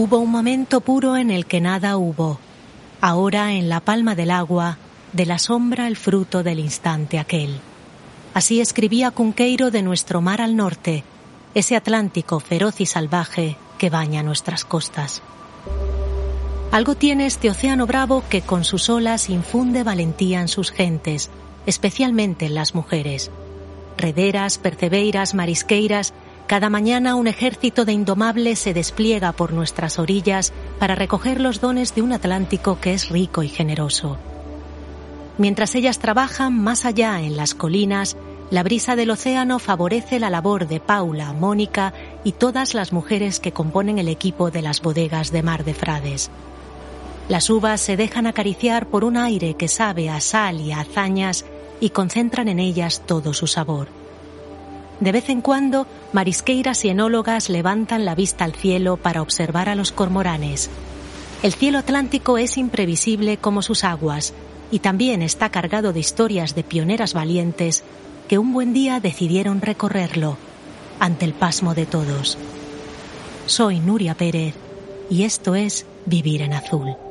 Hubo un momento puro en el que nada hubo. Ahora en la palma del agua, de la sombra el fruto del instante aquel. Así escribía Cunqueiro de nuestro mar al norte, ese Atlántico feroz y salvaje que baña nuestras costas. Algo tiene este océano bravo que con sus olas infunde valentía en sus gentes, especialmente en las mujeres. Rederas, percebeiras, marisqueiras, cada mañana un ejército de indomables se despliega por nuestras orillas para recoger los dones de un Atlántico que es rico y generoso. Mientras ellas trabajan más allá en las colinas, la brisa del océano favorece la labor de Paula, Mónica y todas las mujeres que componen el equipo de las bodegas de Mar de Frades. Las uvas se dejan acariciar por un aire que sabe a sal y a hazañas y concentran en ellas todo su sabor. De vez en cuando, marisqueiras y enólogas levantan la vista al cielo para observar a los cormoranes. El cielo atlántico es imprevisible como sus aguas y también está cargado de historias de pioneras valientes que un buen día decidieron recorrerlo ante el pasmo de todos. Soy Nuria Pérez y esto es Vivir en Azul.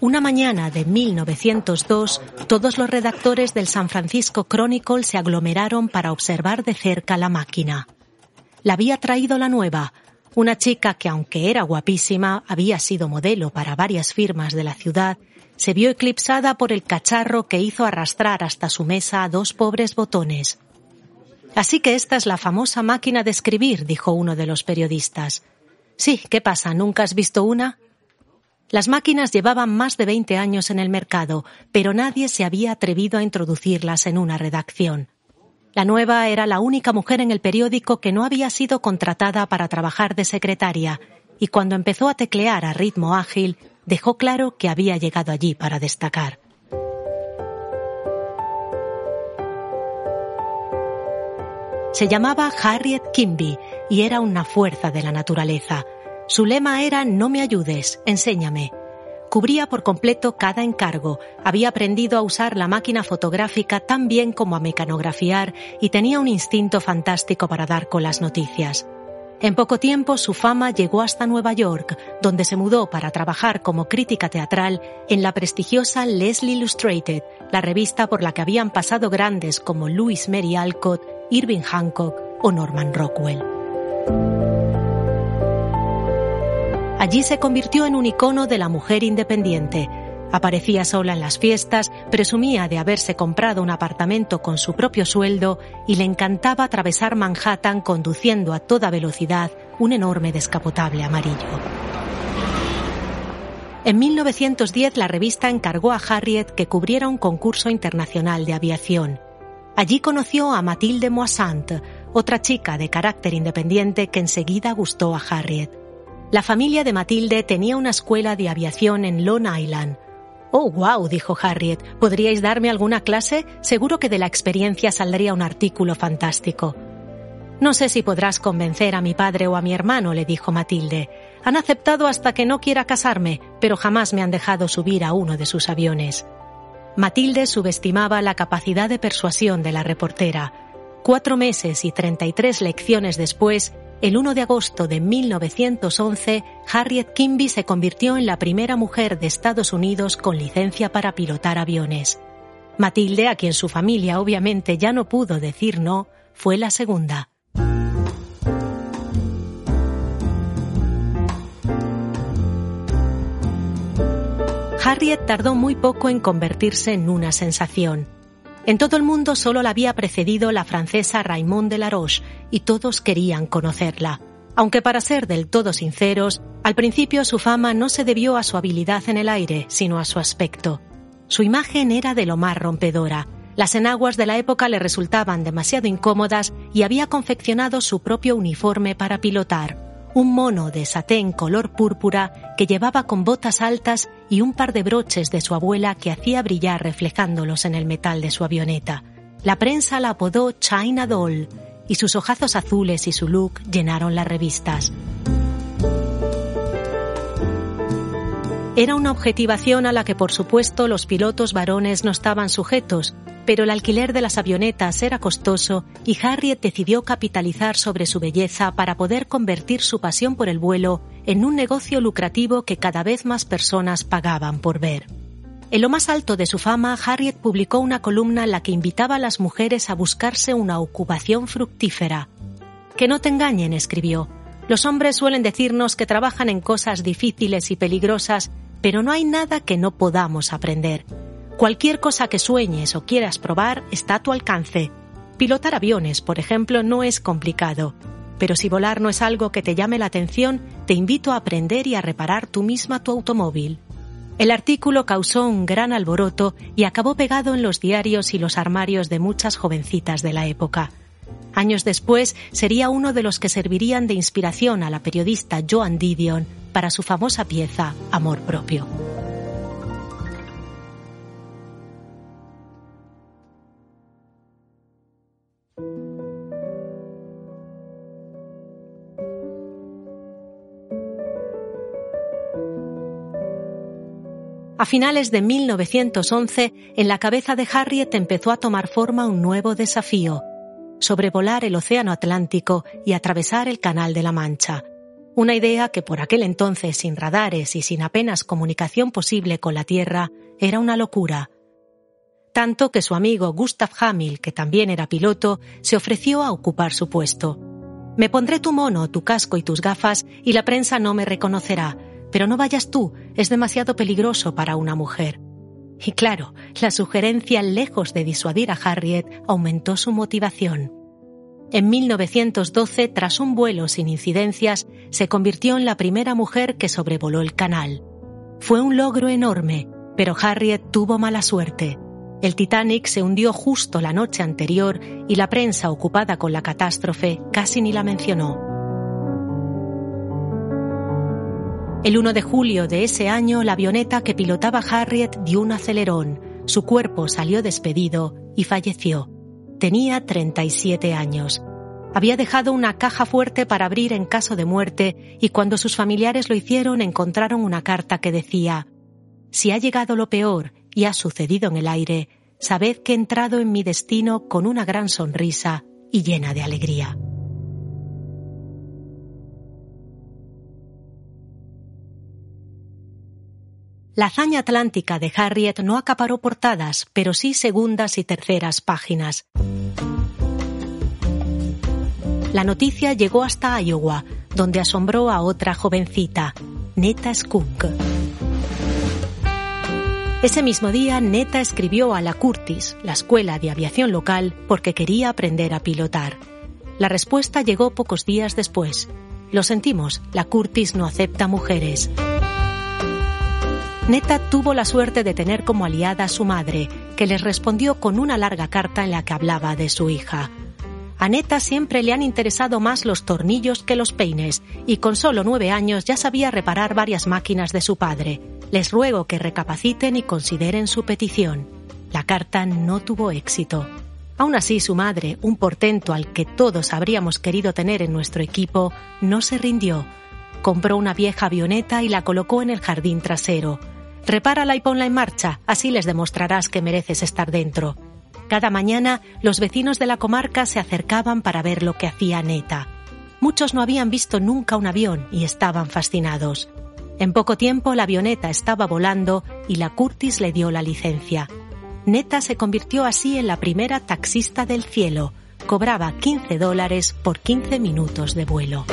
Una mañana de 1902, todos los redactores del San Francisco Chronicle se aglomeraron para observar de cerca la máquina. La había traído la nueva, una chica que aunque era guapísima, había sido modelo para varias firmas de la ciudad, se vio eclipsada por el cacharro que hizo arrastrar hasta su mesa a dos pobres botones. Así que esta es la famosa máquina de escribir, dijo uno de los periodistas. Sí, ¿qué pasa? ¿Nunca has visto una? Las máquinas llevaban más de 20 años en el mercado, pero nadie se había atrevido a introducirlas en una redacción. La nueva era la única mujer en el periódico que no había sido contratada para trabajar de secretaria, y cuando empezó a teclear a ritmo ágil, dejó claro que había llegado allí para destacar. Se llamaba Harriet Kimby y era una fuerza de la naturaleza, su lema era No me ayudes, enséñame. Cubría por completo cada encargo, había aprendido a usar la máquina fotográfica tan bien como a mecanografiar y tenía un instinto fantástico para dar con las noticias. En poco tiempo su fama llegó hasta Nueva York, donde se mudó para trabajar como crítica teatral en la prestigiosa Leslie Illustrated, la revista por la que habían pasado grandes como Louis Mary Alcott, Irving Hancock o Norman Rockwell. Allí se convirtió en un icono de la mujer independiente. Aparecía sola en las fiestas, presumía de haberse comprado un apartamento con su propio sueldo y le encantaba atravesar Manhattan conduciendo a toda velocidad un enorme descapotable amarillo. En 1910 la revista encargó a Harriet que cubriera un concurso internacional de aviación. Allí conoció a Mathilde Moissant, otra chica de carácter independiente que enseguida gustó a Harriet. La familia de Matilde tenía una escuela de aviación en Long Island. Oh, wow, dijo Harriet. ¿Podríais darme alguna clase? Seguro que de la experiencia saldría un artículo fantástico. No sé si podrás convencer a mi padre o a mi hermano, le dijo Matilde. Han aceptado hasta que no quiera casarme, pero jamás me han dejado subir a uno de sus aviones. Matilde subestimaba la capacidad de persuasión de la reportera. Cuatro meses y treinta y tres lecciones después, el 1 de agosto de 1911, Harriet Kimby se convirtió en la primera mujer de Estados Unidos con licencia para pilotar aviones. Matilde, a quien su familia obviamente ya no pudo decir no, fue la segunda. Harriet tardó muy poco en convertirse en una sensación. En todo el mundo solo la había precedido la francesa Raymond de Laroche y todos querían conocerla. Aunque para ser del todo sinceros, al principio su fama no se debió a su habilidad en el aire, sino a su aspecto. Su imagen era de lo más rompedora. Las enaguas de la época le resultaban demasiado incómodas y había confeccionado su propio uniforme para pilotar un mono de satén color púrpura que llevaba con botas altas y un par de broches de su abuela que hacía brillar reflejándolos en el metal de su avioneta. La prensa la apodó China Doll y sus ojazos azules y su look llenaron las revistas. Era una objetivación a la que por supuesto los pilotos varones no estaban sujetos, pero el alquiler de las avionetas era costoso y Harriet decidió capitalizar sobre su belleza para poder convertir su pasión por el vuelo en un negocio lucrativo que cada vez más personas pagaban por ver. En lo más alto de su fama, Harriet publicó una columna en la que invitaba a las mujeres a buscarse una ocupación fructífera. Que no te engañen, escribió. Los hombres suelen decirnos que trabajan en cosas difíciles y peligrosas pero no hay nada que no podamos aprender. Cualquier cosa que sueñes o quieras probar está a tu alcance. Pilotar aviones, por ejemplo, no es complicado. Pero si volar no es algo que te llame la atención, te invito a aprender y a reparar tú misma tu automóvil. El artículo causó un gran alboroto y acabó pegado en los diarios y los armarios de muchas jovencitas de la época. Años después sería uno de los que servirían de inspiración a la periodista Joan Didion para su famosa pieza Amor propio. A finales de 1911, en la cabeza de Harriet empezó a tomar forma un nuevo desafío, sobrevolar el Océano Atlántico y atravesar el Canal de la Mancha, una idea que por aquel entonces, sin radares y sin apenas comunicación posible con la Tierra, era una locura. Tanto que su amigo Gustav Hamil, que también era piloto, se ofreció a ocupar su puesto. Me pondré tu mono, tu casco y tus gafas y la prensa no me reconocerá, pero no vayas tú, es demasiado peligroso para una mujer. Y claro, la sugerencia, lejos de disuadir a Harriet, aumentó su motivación. En 1912, tras un vuelo sin incidencias, se convirtió en la primera mujer que sobrevoló el canal. Fue un logro enorme, pero Harriet tuvo mala suerte. El Titanic se hundió justo la noche anterior y la prensa ocupada con la catástrofe casi ni la mencionó. El 1 de julio de ese año, la avioneta que pilotaba Harriet dio un acelerón, su cuerpo salió despedido y falleció. Tenía 37 años. Había dejado una caja fuerte para abrir en caso de muerte y cuando sus familiares lo hicieron encontraron una carta que decía, Si ha llegado lo peor y ha sucedido en el aire, sabed que he entrado en mi destino con una gran sonrisa y llena de alegría. La hazaña atlántica de Harriet no acaparó portadas, pero sí segundas y terceras páginas. La noticia llegó hasta Iowa, donde asombró a otra jovencita, Neta Skook. Ese mismo día, Neta escribió a la Curtis, la escuela de aviación local, porque quería aprender a pilotar. La respuesta llegó pocos días después. Lo sentimos, la Curtis no acepta mujeres. Neta tuvo la suerte de tener como aliada a su madre, que les respondió con una larga carta en la que hablaba de su hija. A Neta siempre le han interesado más los tornillos que los peines, y con solo nueve años ya sabía reparar varias máquinas de su padre. Les ruego que recapaciten y consideren su petición. La carta no tuvo éxito. Aún así, su madre, un portento al que todos habríamos querido tener en nuestro equipo, no se rindió. Compró una vieja avioneta y la colocó en el jardín trasero. Repárala y ponla en marcha, así les demostrarás que mereces estar dentro. Cada mañana los vecinos de la comarca se acercaban para ver lo que hacía Neta. Muchos no habían visto nunca un avión y estaban fascinados. En poco tiempo la avioneta estaba volando y la Curtis le dio la licencia. Neta se convirtió así en la primera taxista del cielo. Cobraba 15 dólares por 15 minutos de vuelo.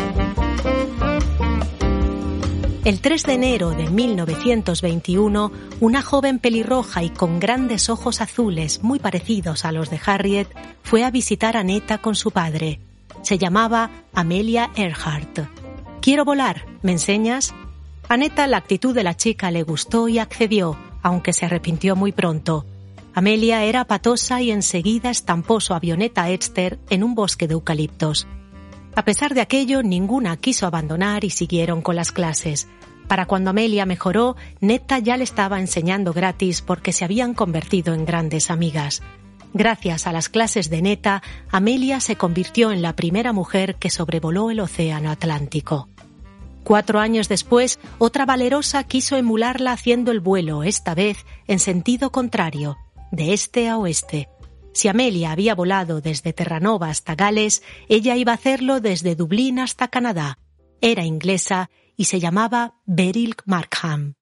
El 3 de enero de 1921, una joven pelirroja y con grandes ojos azules muy parecidos a los de Harriet fue a visitar a Neta con su padre. Se llamaba Amelia Earhart. Quiero volar, ¿me enseñas? A Neta la actitud de la chica le gustó y accedió, aunque se arrepintió muy pronto. Amelia era patosa y enseguida estampó su avioneta Exter en un bosque de eucaliptos. A pesar de aquello, ninguna quiso abandonar y siguieron con las clases. Para cuando Amelia mejoró, Neta ya le estaba enseñando gratis porque se habían convertido en grandes amigas. Gracias a las clases de Neta, Amelia se convirtió en la primera mujer que sobrevoló el Océano Atlántico. Cuatro años después, otra valerosa quiso emularla haciendo el vuelo, esta vez en sentido contrario, de este a oeste. Si Amelia había volado desde Terranova hasta Gales, ella iba a hacerlo desde Dublín hasta Canadá. Era inglesa y se llamaba Beryl Markham.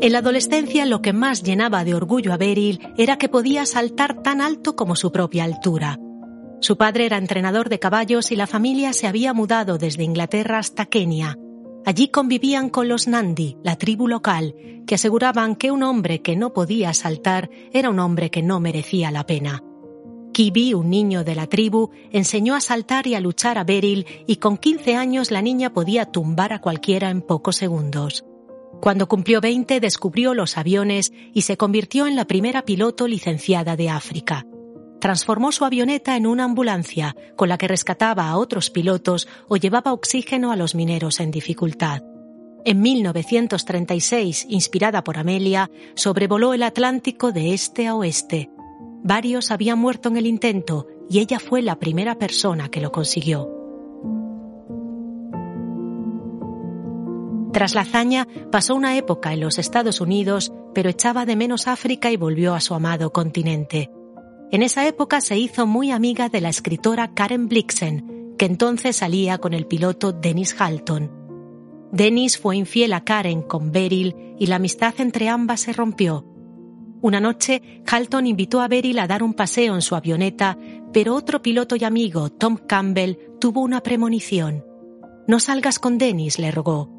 En la adolescencia lo que más llenaba de orgullo a Beryl era que podía saltar tan alto como su propia altura. Su padre era entrenador de caballos y la familia se había mudado desde Inglaterra hasta Kenia. Allí convivían con los Nandi, la tribu local, que aseguraban que un hombre que no podía saltar era un hombre que no merecía la pena. Kibi, un niño de la tribu, enseñó a saltar y a luchar a Beryl y con 15 años la niña podía tumbar a cualquiera en pocos segundos. Cuando cumplió 20 descubrió los aviones y se convirtió en la primera piloto licenciada de África. Transformó su avioneta en una ambulancia con la que rescataba a otros pilotos o llevaba oxígeno a los mineros en dificultad. En 1936, inspirada por Amelia, sobrevoló el Atlántico de este a oeste. Varios habían muerto en el intento y ella fue la primera persona que lo consiguió. Tras la hazaña, pasó una época en los Estados Unidos, pero echaba de menos África y volvió a su amado continente. En esa época se hizo muy amiga de la escritora Karen Blixen, que entonces salía con el piloto Dennis Halton. Dennis fue infiel a Karen con Beryl y la amistad entre ambas se rompió. Una noche, Halton invitó a Beryl a dar un paseo en su avioneta, pero otro piloto y amigo, Tom Campbell, tuvo una premonición. No salgas con Dennis, le rogó.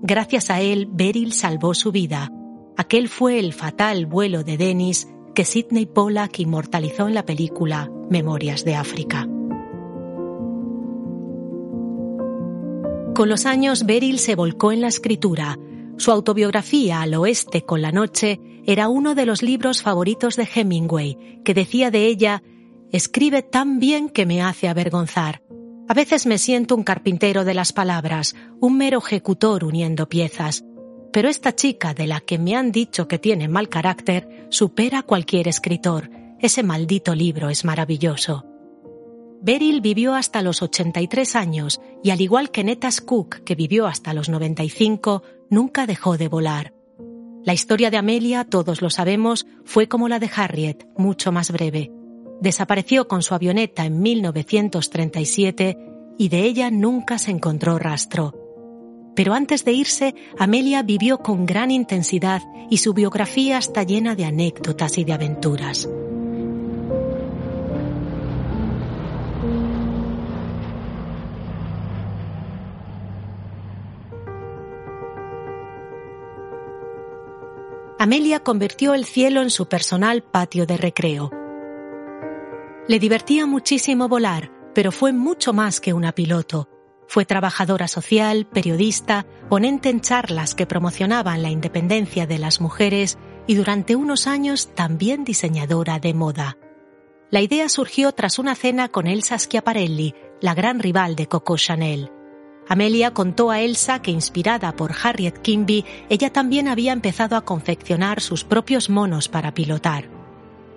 Gracias a él, Beryl salvó su vida. Aquel fue el fatal vuelo de Dennis que Sidney Pollack inmortalizó en la película Memorias de África. Con los años, Beryl se volcó en la escritura. Su autobiografía Al oeste con la noche era uno de los libros favoritos de Hemingway, que decía de ella, escribe tan bien que me hace avergonzar. A veces me siento un carpintero de las palabras, un mero ejecutor uniendo piezas. Pero esta chica de la que me han dicho que tiene mal carácter supera a cualquier escritor. Ese maldito libro es maravilloso. Beryl vivió hasta los 83 años y al igual que Netas Cook, que vivió hasta los 95, nunca dejó de volar. La historia de Amelia, todos lo sabemos, fue como la de Harriet, mucho más breve desapareció con su avioneta en 1937 y de ella nunca se encontró rastro. Pero antes de irse, Amelia vivió con gran intensidad y su biografía está llena de anécdotas y de aventuras. Amelia convirtió el cielo en su personal patio de recreo le divertía muchísimo volar, pero fue mucho más que una piloto. Fue trabajadora social, periodista, ponente en charlas que promocionaban la independencia de las mujeres y durante unos años también diseñadora de moda. La idea surgió tras una cena con Elsa Schiaparelli, la gran rival de Coco Chanel. Amelia contó a Elsa que inspirada por Harriet Kimby, ella también había empezado a confeccionar sus propios monos para pilotar.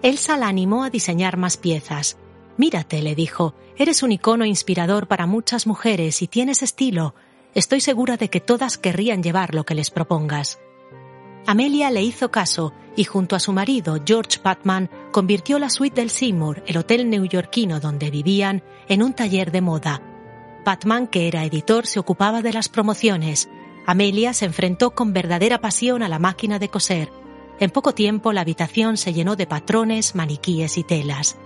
Elsa la animó a diseñar más piezas. Mírate, le dijo, eres un icono inspirador para muchas mujeres y tienes estilo. Estoy segura de que todas querrían llevar lo que les propongas. Amelia le hizo caso y junto a su marido, George Patman, convirtió la suite del Seymour, el hotel neoyorquino donde vivían, en un taller de moda. Patman, que era editor, se ocupaba de las promociones. Amelia se enfrentó con verdadera pasión a la máquina de coser en poco tiempo la habitación se llenó de patrones, maniquíes y telas.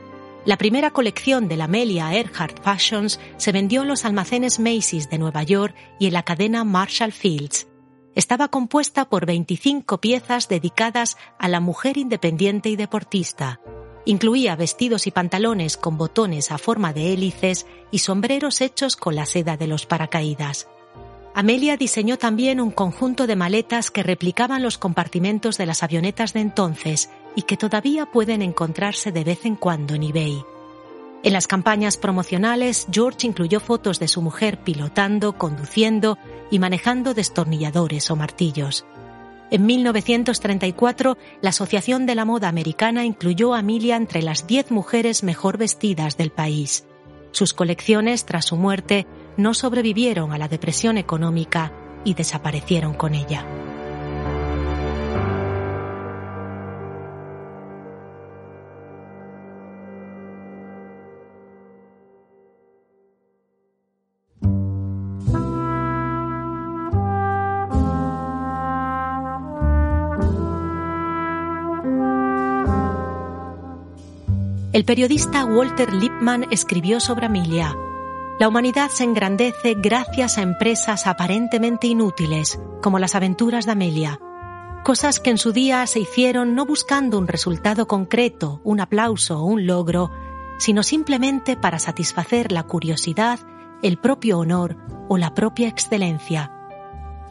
La primera colección de la Amelia Earhart Fashions se vendió en los almacenes Macy's de Nueva York y en la cadena Marshall Fields. Estaba compuesta por 25 piezas dedicadas a la mujer independiente y deportista. Incluía vestidos y pantalones con botones a forma de hélices y sombreros hechos con la seda de los paracaídas. Amelia diseñó también un conjunto de maletas que replicaban los compartimentos de las avionetas de entonces y que todavía pueden encontrarse de vez en cuando en eBay. En las campañas promocionales, George incluyó fotos de su mujer pilotando, conduciendo y manejando destornilladores o martillos. En 1934, la Asociación de la Moda Americana incluyó a Amelia entre las 10 mujeres mejor vestidas del país. Sus colecciones, tras su muerte, no sobrevivieron a la depresión económica y desaparecieron con ella. El periodista Walter Lippmann escribió sobre Amelia. La humanidad se engrandece gracias a empresas aparentemente inútiles, como las aventuras de Amelia. Cosas que en su día se hicieron no buscando un resultado concreto, un aplauso o un logro, sino simplemente para satisfacer la curiosidad, el propio honor o la propia excelencia.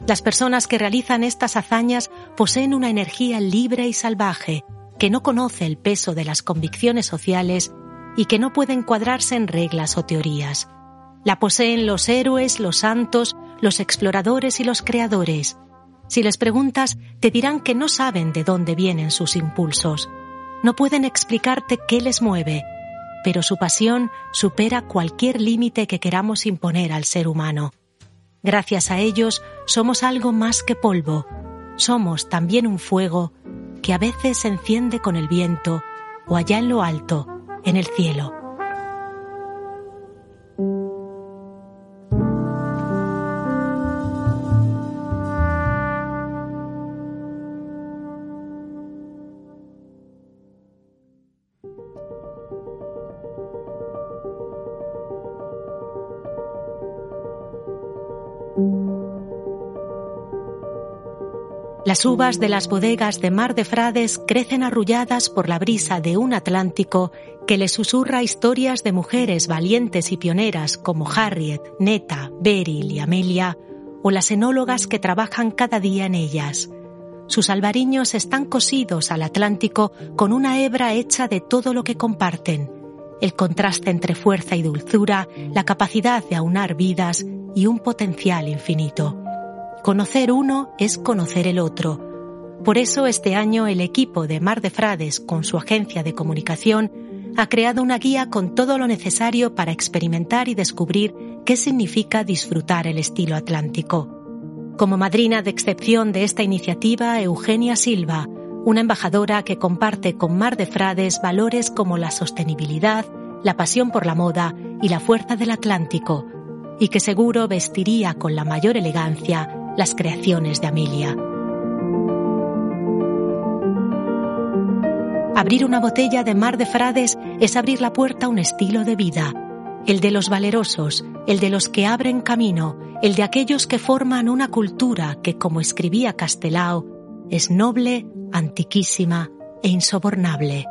Las personas que realizan estas hazañas poseen una energía libre y salvaje, que no conoce el peso de las convicciones sociales y que no puede encuadrarse en reglas o teorías. La poseen los héroes, los santos, los exploradores y los creadores. Si les preguntas, te dirán que no saben de dónde vienen sus impulsos. No pueden explicarte qué les mueve, pero su pasión supera cualquier límite que queramos imponer al ser humano. Gracias a ellos somos algo más que polvo. Somos también un fuego que a veces se enciende con el viento o allá en lo alto, en el cielo. Las uvas de las bodegas de Mar de Frades crecen arrulladas por la brisa de un Atlántico que les susurra historias de mujeres valientes y pioneras como Harriet, Neta, Beryl y Amelia, o las enólogas que trabajan cada día en ellas. Sus albariños están cosidos al Atlántico con una hebra hecha de todo lo que comparten, el contraste entre fuerza y dulzura, la capacidad de aunar vidas y un potencial infinito. Conocer uno es conocer el otro. Por eso este año el equipo de Mar de Frades, con su agencia de comunicación, ha creado una guía con todo lo necesario para experimentar y descubrir qué significa disfrutar el estilo atlántico. Como madrina de excepción de esta iniciativa, Eugenia Silva, una embajadora que comparte con Mar de Frades valores como la sostenibilidad, la pasión por la moda y la fuerza del Atlántico, y que seguro vestiría con la mayor elegancia las creaciones de Amelia. Abrir una botella de mar de frades es abrir la puerta a un estilo de vida, el de los valerosos, el de los que abren camino, el de aquellos que forman una cultura que, como escribía Castelao, es noble, antiquísima e insobornable.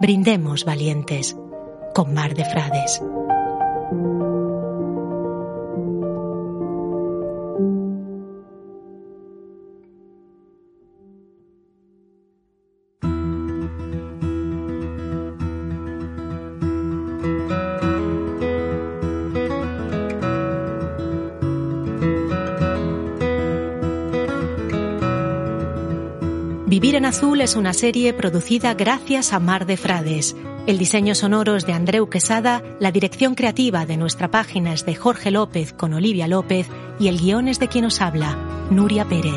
Brindemos, valientes, con mar de frades. Azul es una serie producida gracias a Mar de Frades. El diseño sonoro es de Andreu Quesada, la dirección creativa de nuestra página es de Jorge López con Olivia López y el guion es de quien nos habla, Nuria Pérez.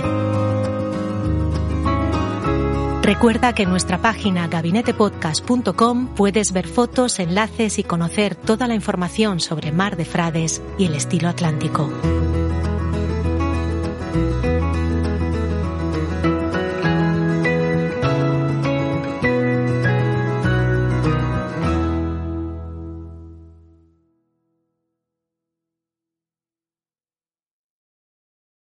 Recuerda que en nuestra página gabinetepodcast.com puedes ver fotos, enlaces y conocer toda la información sobre Mar de Frades y el estilo atlántico.